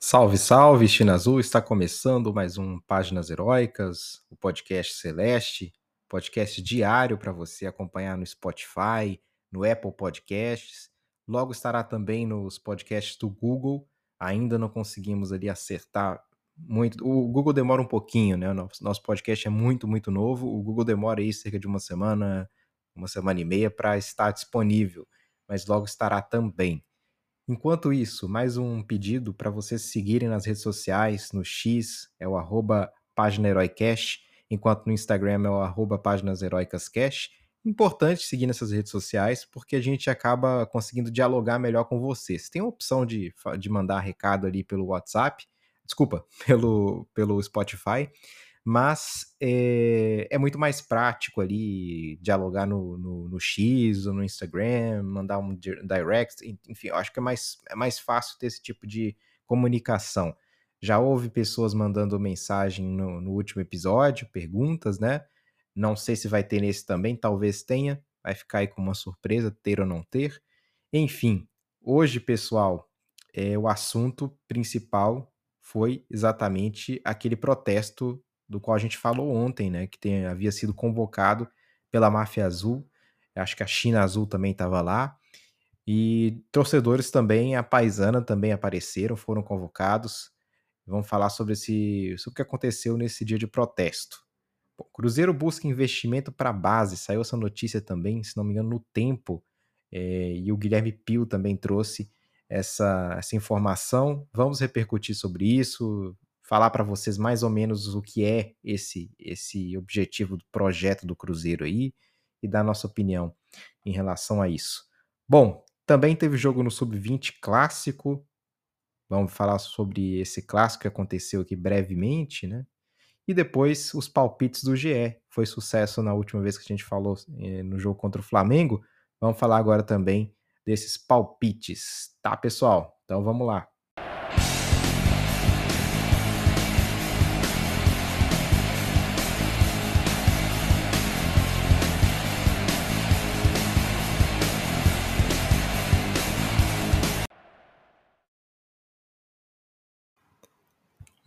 Salve, salve, China Azul! Está começando mais um Páginas Heróicas, o podcast Celeste, podcast diário para você acompanhar no Spotify, no Apple Podcasts. Logo estará também nos podcasts do Google. Ainda não conseguimos ali acertar muito. O Google demora um pouquinho, né? Nosso podcast é muito, muito novo. O Google demora aí cerca de uma semana, uma semana e meia para estar disponível, mas logo estará também. Enquanto isso, mais um pedido para vocês seguirem nas redes sociais, no X é o arroba enquanto no Instagram é o arroba. Importante seguir nessas redes sociais, porque a gente acaba conseguindo dialogar melhor com vocês. Tem a opção de, de mandar recado ali pelo WhatsApp, desculpa, pelo, pelo Spotify, mas é, é, muito mais prático ali dialogar no, no, no, X ou no Instagram, mandar um direct, enfim, eu acho que é mais, é mais fácil ter esse tipo de comunicação. Já houve pessoas mandando mensagem no, no último episódio, perguntas, né? Não sei se vai ter nesse também, talvez tenha, vai ficar aí com uma surpresa, ter ou não ter. Enfim, hoje, pessoal, é, o assunto principal foi exatamente aquele protesto do qual a gente falou ontem, né, que tem, havia sido convocado pela Máfia Azul, acho que a China Azul também estava lá, e torcedores também, a Paisana também apareceram, foram convocados. Vamos falar sobre, esse, sobre o que aconteceu nesse dia de protesto. Bom, Cruzeiro busca investimento para base, saiu essa notícia também, se não me engano, no Tempo, é, e o Guilherme Pio também trouxe essa, essa informação. Vamos repercutir sobre isso, falar para vocês mais ou menos o que é esse esse objetivo do projeto do Cruzeiro aí e dar nossa opinião em relação a isso. Bom, também teve jogo no Sub-20 clássico. Vamos falar sobre esse clássico que aconteceu aqui brevemente, né? E depois os palpites do GE. Foi sucesso na última vez que a gente falou eh, no jogo contra o Flamengo. Vamos falar agora também desses palpites, tá, pessoal? Então vamos lá.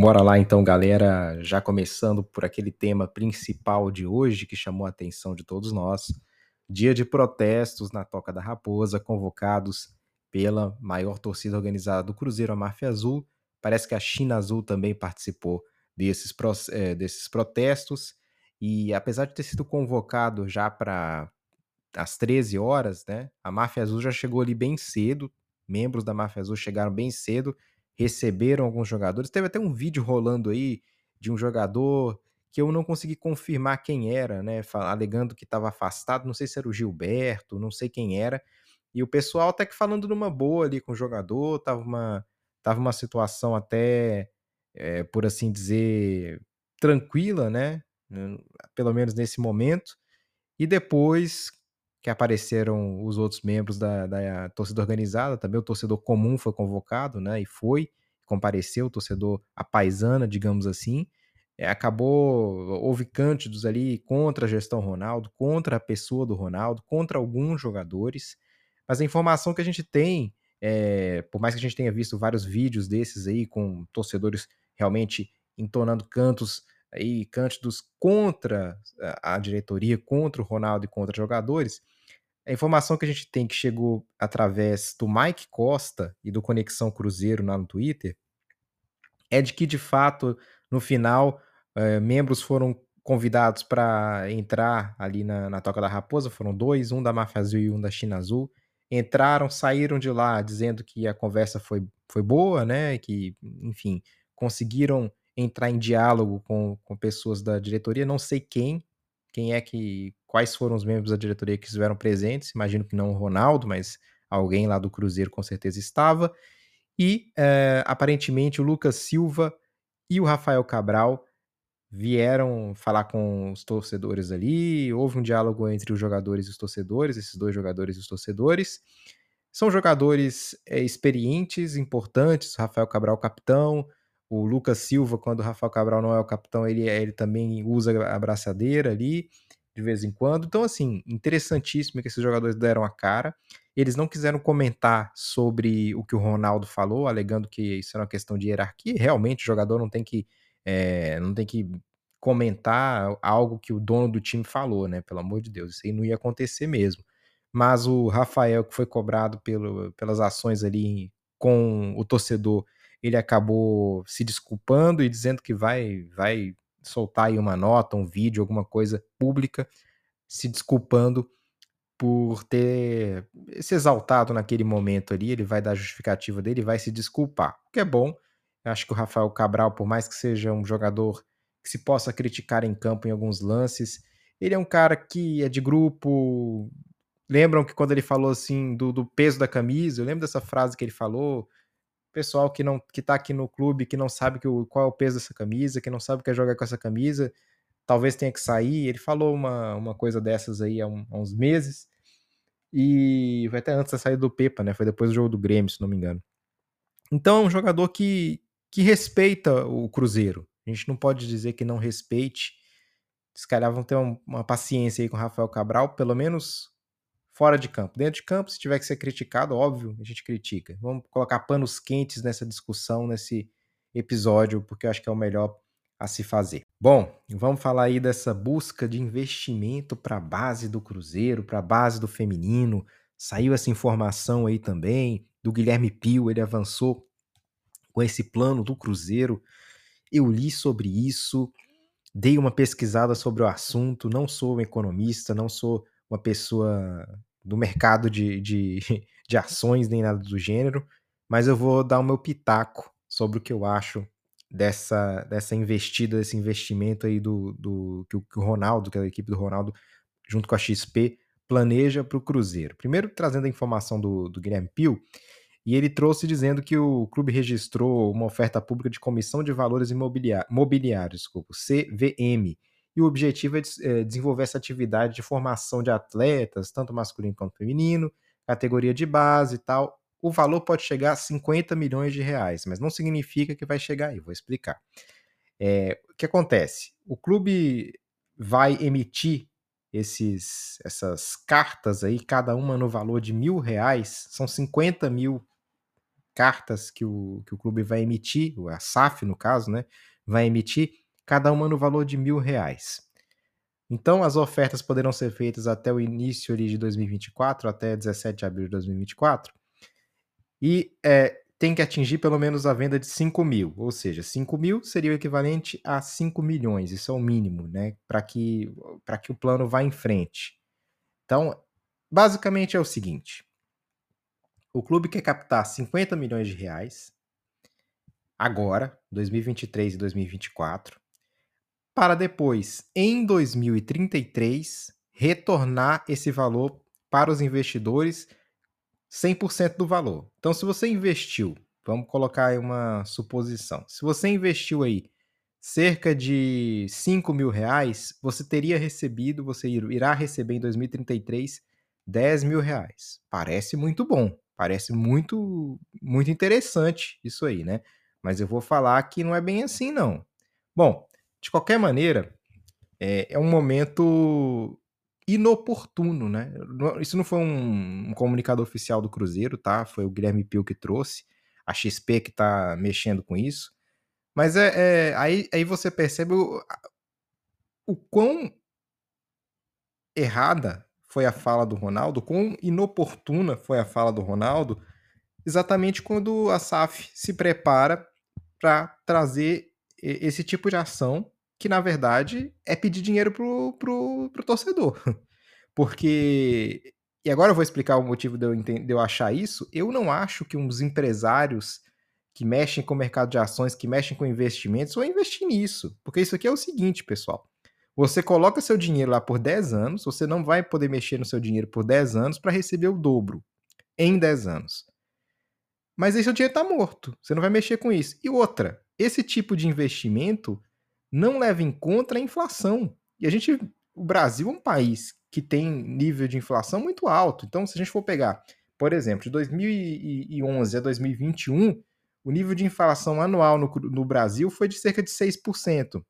Bora lá então, galera, já começando por aquele tema principal de hoje que chamou a atenção de todos nós. Dia de protestos na Toca da Raposa, convocados pela maior torcida organizada do Cruzeiro, a Máfia Azul. Parece que a China Azul também participou desses, é, desses protestos. E apesar de ter sido convocado já para as 13 horas, né? A Máfia Azul já chegou ali bem cedo. Membros da Máfia Azul chegaram bem cedo receberam alguns jogadores. Teve até um vídeo rolando aí de um jogador que eu não consegui confirmar quem era, né? Alegando que estava afastado, não sei se era o Gilberto, não sei quem era. E o pessoal até que falando numa boa ali com o jogador, tava uma, tava uma situação até, é, por assim dizer, tranquila, né? Pelo menos nesse momento. E depois que apareceram os outros membros da, da torcida organizada, também o torcedor comum foi convocado, né? E foi, compareceu, o torcedor apaisana, digamos assim. É, acabou, houve cântidos ali contra a gestão Ronaldo, contra a pessoa do Ronaldo, contra alguns jogadores. Mas a informação que a gente tem, é, por mais que a gente tenha visto vários vídeos desses aí, com torcedores realmente entonando cantos aí cântidos contra a diretoria, contra o Ronaldo e contra jogadores, a informação que a gente tem que chegou através do Mike Costa e do Conexão Cruzeiro lá no Twitter é de que, de fato, no final, eh, membros foram convidados para entrar ali na, na Toca da Raposa, foram dois, um da Mafia Azul e um da China Azul. Entraram, saíram de lá dizendo que a conversa foi, foi boa, né? Que, enfim, conseguiram entrar em diálogo com, com pessoas da diretoria, não sei quem, quem é que, quais foram os membros da diretoria que estiveram presentes, imagino que não o Ronaldo, mas alguém lá do Cruzeiro com certeza estava, e é, aparentemente o Lucas Silva e o Rafael Cabral vieram falar com os torcedores ali, houve um diálogo entre os jogadores e os torcedores, esses dois jogadores e os torcedores, são jogadores é, experientes, importantes, Rafael Cabral capitão, o Lucas Silva, quando o Rafael Cabral não é o capitão, ele, ele também usa a braçadeira ali, de vez em quando. Então, assim, interessantíssimo que esses jogadores deram a cara. Eles não quiseram comentar sobre o que o Ronaldo falou, alegando que isso era uma questão de hierarquia. Realmente, o jogador não tem que, é, não tem que comentar algo que o dono do time falou, né? Pelo amor de Deus, isso aí não ia acontecer mesmo. Mas o Rafael, que foi cobrado pelo, pelas ações ali com o torcedor, ele acabou se desculpando e dizendo que vai, vai soltar aí uma nota, um vídeo, alguma coisa pública, se desculpando por ter se exaltado naquele momento ali. Ele vai dar a justificativa dele, vai se desculpar, o que é bom. Eu acho que o Rafael Cabral, por mais que seja um jogador que se possa criticar em campo em alguns lances, ele é um cara que é de grupo. Lembram que quando ele falou assim do, do peso da camisa, eu lembro dessa frase que ele falou pessoal que não que tá aqui no clube, que não sabe que o, qual é o peso dessa camisa, que não sabe que é jogar com essa camisa, talvez tenha que sair. Ele falou uma, uma coisa dessas aí há, um, há uns meses. E vai até antes da saída do Pepa, né? Foi depois do jogo do Grêmio, se não me engano. Então é um jogador que, que respeita o Cruzeiro. A gente não pode dizer que não respeite. Se calhar vão ter uma paciência aí com o Rafael Cabral, pelo menos fora de campo. Dentro de campo, se tiver que ser criticado, óbvio, a gente critica. Vamos colocar panos quentes nessa discussão, nesse episódio, porque eu acho que é o melhor a se fazer. Bom, vamos falar aí dessa busca de investimento para a base do Cruzeiro, para a base do feminino. Saiu essa informação aí também do Guilherme Pio, ele avançou com esse plano do Cruzeiro. Eu li sobre isso, dei uma pesquisada sobre o assunto, não sou um economista, não sou uma pessoa do mercado de, de, de ações nem nada do gênero, mas eu vou dar o meu pitaco sobre o que eu acho dessa, dessa investida, desse investimento aí do, do que, o, Ronaldo, que é a equipe do Ronaldo, junto com a XP, planeja para o Cruzeiro. Primeiro, trazendo a informação do, do Guilherme Pio, e ele trouxe dizendo que o clube registrou uma oferta pública de comissão de valores imobiliários, desculpa, CVM, e o objetivo é, é desenvolver essa atividade de formação de atletas, tanto masculino quanto feminino, categoria de base e tal. O valor pode chegar a 50 milhões de reais, mas não significa que vai chegar aí, vou explicar. É, o que acontece? O clube vai emitir esses, essas cartas aí, cada uma no valor de mil reais, são 50 mil cartas que o, que o clube vai emitir, a SAF no caso, né, vai emitir cada uma no valor de mil reais. Então, as ofertas poderão ser feitas até o início de 2024, até 17 de abril de 2024, e é, tem que atingir pelo menos a venda de 5 mil, ou seja, 5 mil seria o equivalente a 5 milhões, isso é o mínimo, né, para que, que o plano vá em frente. Então, basicamente é o seguinte: o clube quer captar 50 milhões de reais agora, 2023 e 2024, para depois, em 2033, retornar esse valor para os investidores 100% do valor. Então, se você investiu, vamos colocar aí uma suposição, se você investiu aí cerca de 5 mil reais, você teria recebido, você irá receber em 2033 10 mil reais. Parece muito bom, parece muito, muito interessante isso aí, né? Mas eu vou falar que não é bem assim, não. Bom, de qualquer maneira, é, é um momento inoportuno, né? Isso não foi um, um, comunicado oficial do Cruzeiro, tá? Foi o Guilherme Pio que trouxe, a XP que tá mexendo com isso. Mas é, é aí, aí você percebe o, o quão errada foi a fala do Ronaldo, quão inoportuna foi a fala do Ronaldo, exatamente quando a SAF se prepara para trazer esse tipo de ação que, na verdade, é pedir dinheiro pro, pro, pro torcedor. Porque. E agora eu vou explicar o motivo de eu, de eu achar isso. Eu não acho que uns empresários que mexem com o mercado de ações, que mexem com investimentos, vão investir nisso. Porque isso aqui é o seguinte, pessoal. Você coloca seu dinheiro lá por 10 anos, você não vai poder mexer no seu dinheiro por 10 anos para receber o dobro em 10 anos. Mas seu dinheiro está morto. Você não vai mexer com isso. E outra, esse tipo de investimento não leva em conta a inflação. E a gente, o Brasil é um país que tem nível de inflação muito alto. Então, se a gente for pegar, por exemplo, de 2011 a 2021, o nível de inflação anual no, no Brasil foi de cerca de 6%.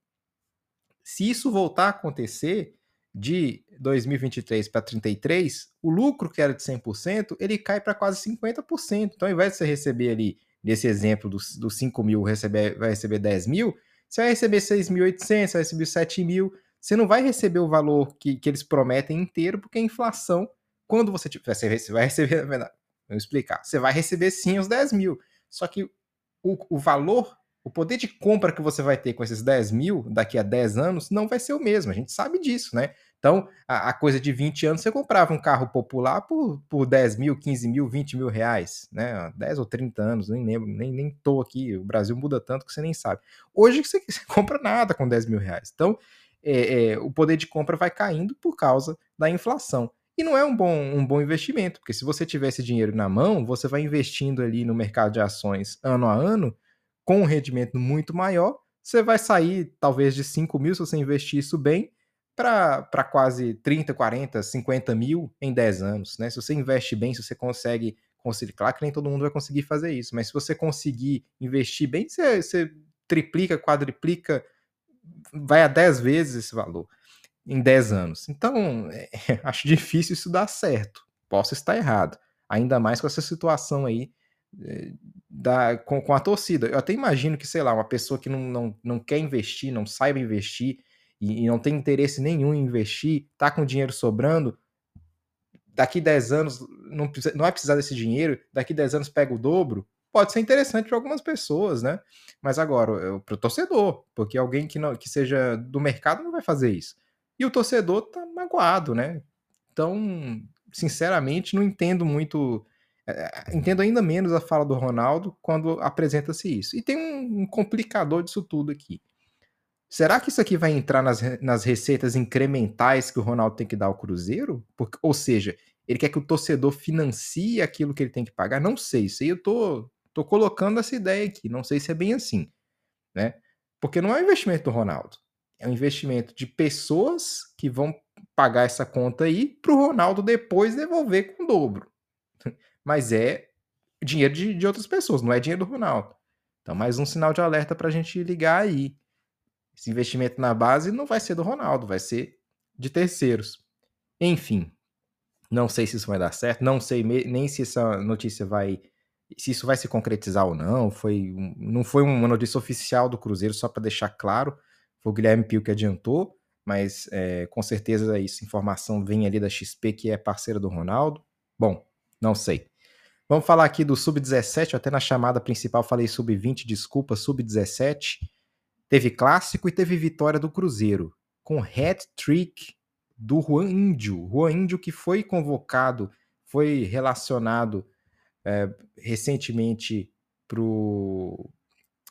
Se isso voltar a acontecer, de 2023 para 33, o lucro que era de 100%, ele cai para quase 50%. Então, ao invés de você receber ali, nesse exemplo dos, dos 5 mil, receber, vai receber 10 mil, você vai receber 6.800, vai receber 7 mil. Você não vai receber o valor que, que eles prometem inteiro, porque a inflação, quando você tiver, você vai receber, vou explicar, você vai receber sim os 10 mil. Só que o, o valor o poder de compra que você vai ter com esses 10 mil daqui a 10 anos não vai ser o mesmo. A gente sabe disso, né? Então, a, a coisa de 20 anos, você comprava um carro popular por, por 10 mil, 15 mil, 20 mil reais, né? 10 ou 30 anos, nem lembro, nem, nem tô aqui. O Brasil muda tanto que você nem sabe. Hoje você, você compra nada com 10 mil reais. Então, é, é, o poder de compra vai caindo por causa da inflação. E não é um bom, um bom investimento, porque se você tiver esse dinheiro na mão, você vai investindo ali no mercado de ações ano a ano, com um rendimento muito maior, você vai sair talvez de 5 mil, se você investir isso bem, para quase 30, 40, 50 mil em 10 anos. Né? Se você investe bem, se você consegue conseguir, claro que nem todo mundo vai conseguir fazer isso, mas se você conseguir investir bem, você, você triplica, quadriplica, vai a 10 vezes esse valor em 10 anos. Então, é, acho difícil isso dar certo. Posso estar errado. Ainda mais com essa situação aí da, com, com, a torcida. Eu até imagino que, sei lá, uma pessoa que não, não, não quer investir, não saiba investir e, e não tem interesse nenhum em investir, tá com dinheiro sobrando, daqui 10 anos não, não vai precisar desse dinheiro, daqui 10 anos pega o dobro, pode ser interessante para algumas pessoas, né? Mas agora, para o torcedor, porque alguém que, não, que seja do mercado não vai fazer isso. E o torcedor tá magoado, né? Então, sinceramente, não entendo muito é, entendo ainda menos a fala do Ronaldo quando apresenta-se isso. E tem um, um, complicador disso tudo aqui. Será que isso aqui vai entrar nas, nas receitas incrementais que o Ronaldo tem que dar ao Cruzeiro? Porque, ou seja, ele quer que o torcedor financie aquilo que ele tem que pagar? Não sei, isso aí eu tô, tô colocando essa ideia aqui. Não sei se é bem assim, né? Porque não é um investimento do Ronaldo. É um investimento de pessoas que vão pagar essa conta aí para o Ronaldo depois devolver com o dobro mas é dinheiro de, de outras pessoas, não é dinheiro do Ronaldo. Então, mais um sinal de alerta para a gente ligar aí. Esse investimento na base não vai ser do Ronaldo, vai ser de terceiros. Enfim, não sei se isso vai dar certo, não sei nem se essa notícia vai. Se isso vai se concretizar ou não. Foi, não foi uma notícia oficial do Cruzeiro, só para deixar claro. Foi o Guilherme Pio que adiantou, mas é, com certeza essa informação vem ali da XP, que é parceira do Ronaldo. Bom, não sei. Vamos falar aqui do Sub-17, até na chamada principal falei Sub-20, desculpa, Sub-17. Teve clássico e teve vitória do Cruzeiro, com hat-trick do Juan Índio. Juan Índio que foi convocado, foi relacionado é, recentemente pro,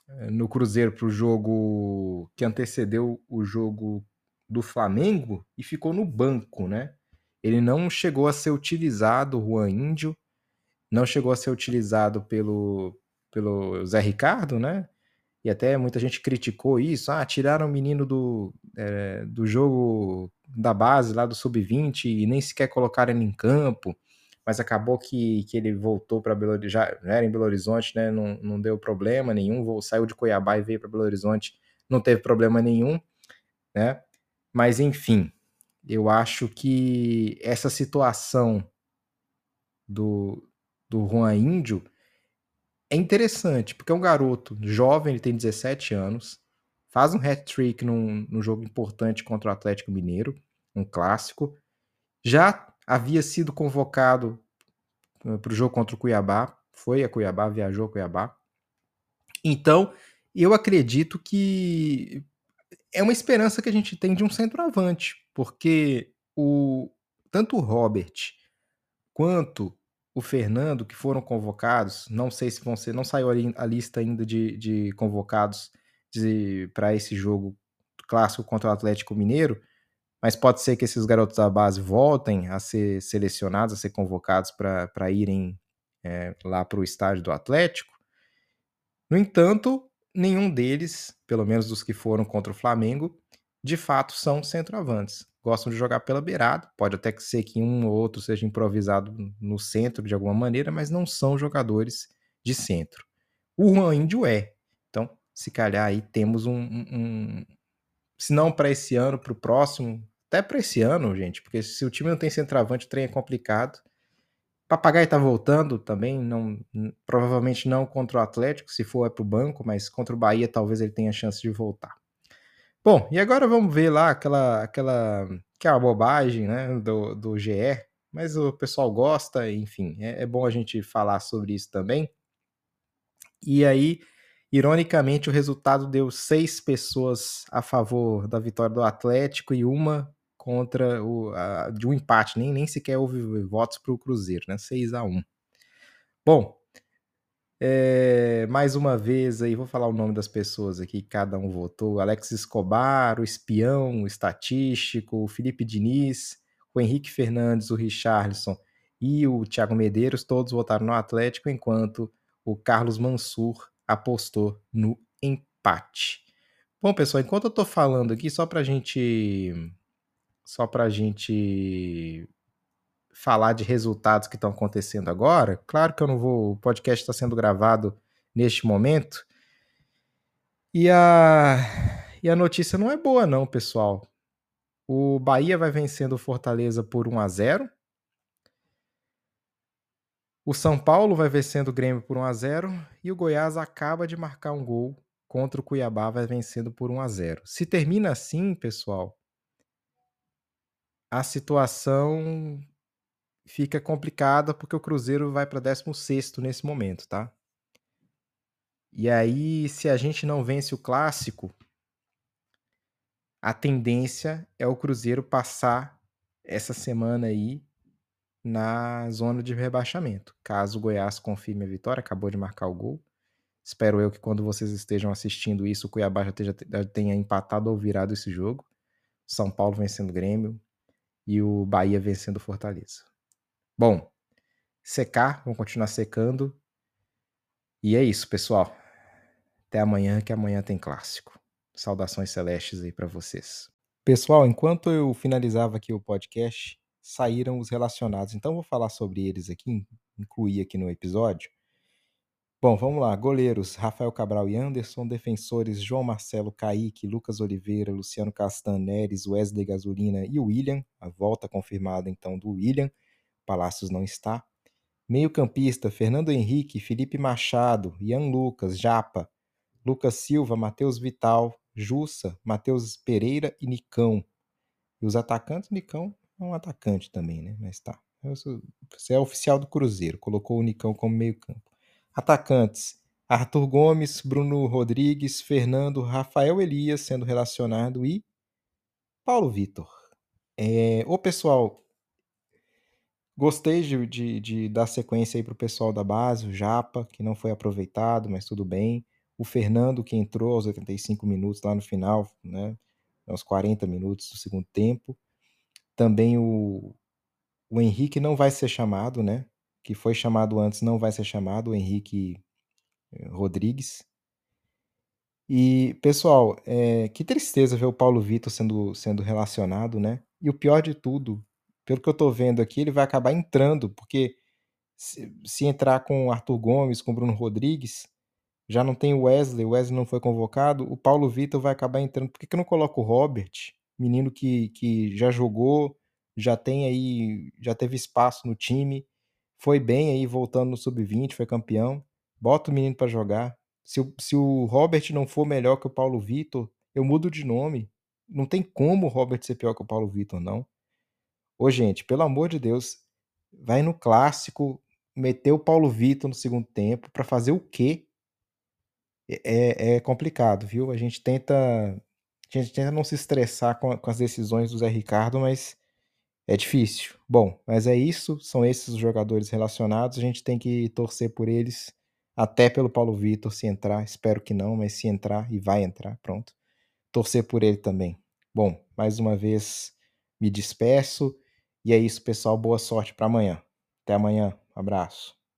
é, no Cruzeiro para o jogo que antecedeu o jogo do Flamengo e ficou no banco, né? Ele não chegou a ser utilizado, Juan Índio, não chegou a ser utilizado pelo, pelo Zé Ricardo, né? E até muita gente criticou isso. Ah, tiraram o menino do, é, do jogo da base, lá do Sub-20, e nem sequer colocaram ele em campo. Mas acabou que, que ele voltou para Belo Horizonte, já, era em Belo Horizonte, né? Não, não deu problema nenhum. Saiu de Cuiabá e veio para Belo Horizonte, não teve problema nenhum, né? Mas enfim, eu acho que essa situação do, do Juan Índio é interessante, porque é um garoto jovem, ele tem 17 anos, faz um hat-trick num, num jogo importante contra o Atlético Mineiro, um clássico, já havia sido convocado eh, para o jogo contra o Cuiabá, foi a Cuiabá, viajou a Cuiabá. Então, eu acredito que é uma esperança que a gente tem de um centroavante, porque o tanto o Robert quanto o Fernando, que foram convocados, não sei se vão ser, não saiu a lista ainda de, de convocados para esse jogo clássico contra o Atlético Mineiro, mas pode ser que esses garotos da base voltem a ser selecionados, a ser convocados para irem é, lá para o estádio do Atlético. No entanto, nenhum deles, pelo menos dos que foram contra o Flamengo, de fato são centroavantes gostam de jogar pela beirada. Pode até ser que um ou outro seja improvisado no centro de alguma maneira, mas não são jogadores de centro. O Juan Índio é. Então, se calhar aí temos um. um, um se não para esse ano, para o próximo, até para esse ano, gente, porque se o time não tem centroavante, o trem é complicado. Papagaio tá voltando também, não, provavelmente não contra o Atlético, se for é pro banco, mas contra o Bahia talvez ele tenha chance de voltar. Bom, e agora vamos ver lá aquela aquela que é uma bobagem, né, do, do GE, mas o pessoal gosta, enfim, é, é bom a gente falar sobre isso também. E aí, ironicamente, o resultado deu seis pessoas a favor da vitória do Atlético e uma contra o a, de um empate, nem, nem sequer houve votos para o Cruzeiro, né? 6 a 1 Bom, é, mais uma vez aí, vou falar o nome das pessoas aqui, cada um votou. Alex Escobar, o espião, o estatístico, o Felipe Diniz, o Henrique Fernandes, o Richarlison e o Thiago Medeiros, todos votaram no Atlético, enquanto o Carlos Mansur apostou no empate. Bom, pessoal, enquanto eu tô falando aqui, só pra gente só para a gente falar de resultados que estão acontecendo agora. Claro que eu não vou. O podcast está sendo gravado neste momento. E a, e a notícia não é boa, não, pessoal. O Bahia vai vencendo o Fortaleza por 1 a 0 O São Paulo vai vencendo o Grêmio por 1 a 0 E o Goiás acaba de marcar um gol contra o Cuiabá, vai vencendo por 1 a 0 Se termina assim, pessoal, a situação fica complicada porque o Cruzeiro vai para 16 nesse momento, tá? E aí, se a gente não vence o clássico, a tendência é o Cruzeiro passar essa semana aí na zona de rebaixamento. Caso o Goiás confirme a vitória, acabou de marcar o gol. Espero eu que quando vocês estejam assistindo isso, o Cuiabá já, tenha empatado ou virado esse jogo. São Paulo vencendo o Grêmio, e o Bahia vencendo o Fortaleza. Bom, secar, vamos continuar secando. E é isso, pessoal. Até amanhã, que amanhã tem clássico. Saudações celestes aí para vocês. Pessoal, enquanto eu finalizava aqui o podcast, saíram os relacionados. Então vou falar sobre eles aqui, incluir aqui no episódio. Bom, vamos lá. Goleiros: Rafael Cabral e Anderson. Defensores: João Marcelo, Kaique, Lucas Oliveira, Luciano Castan, Neres, Wesley Gasolina e William. A volta confirmada então do William. Palácios não está. Meio-campista: Fernando Henrique, Felipe Machado, Ian Lucas, Japa, Lucas Silva, Matheus Vital, Jussa, Matheus Pereira e Nicão. E os atacantes, Nicão é um atacante também, né? Mas tá. Você é oficial do Cruzeiro, colocou o Nicão como meio-campo. Atacantes: Arthur Gomes, Bruno Rodrigues, Fernando, Rafael Elias sendo relacionado e Paulo Vitor. É, ô pessoal, gostei de, de, de dar sequência aí para o pessoal da base, o Japa, que não foi aproveitado, mas tudo bem. O Fernando, que entrou aos 85 minutos lá no final, né? Aos 40 minutos do segundo tempo. Também o, o Henrique não vai ser chamado, né? que foi chamado antes não vai ser chamado, o Henrique eh, Rodrigues. E, pessoal, é, que tristeza ver o Paulo Vitor sendo, sendo relacionado, né? E o pior de tudo, pelo que eu tô vendo aqui, ele vai acabar entrando, porque se, se entrar com o Arthur Gomes, com o Bruno Rodrigues, já não tem o Wesley, o Wesley não foi convocado, o Paulo Vitor vai acabar entrando. Por que, que eu não coloco o Robert, menino que, que já jogou, já tem aí, já teve espaço no time, foi bem aí, voltando no sub-20, foi campeão. Bota o menino para jogar. Se se o Robert não for melhor que o Paulo Vitor, eu mudo de nome. Não tem como o Robert ser pior que o Paulo Vitor, não. Ô, gente, pelo amor de Deus, vai no clássico, meter o Paulo Vitor no segundo tempo, para fazer o quê? É, é, é, complicado, viu? A gente tenta. A gente tenta não se estressar com, com as decisões do Zé Ricardo, mas é difícil. Bom, mas é isso. São esses os jogadores relacionados. A gente tem que torcer por eles, até pelo Paulo Vitor, se entrar. Espero que não, mas se entrar e vai entrar, pronto. Torcer por ele também. Bom, mais uma vez me despeço. E é isso, pessoal. Boa sorte para amanhã. Até amanhã. Abraço.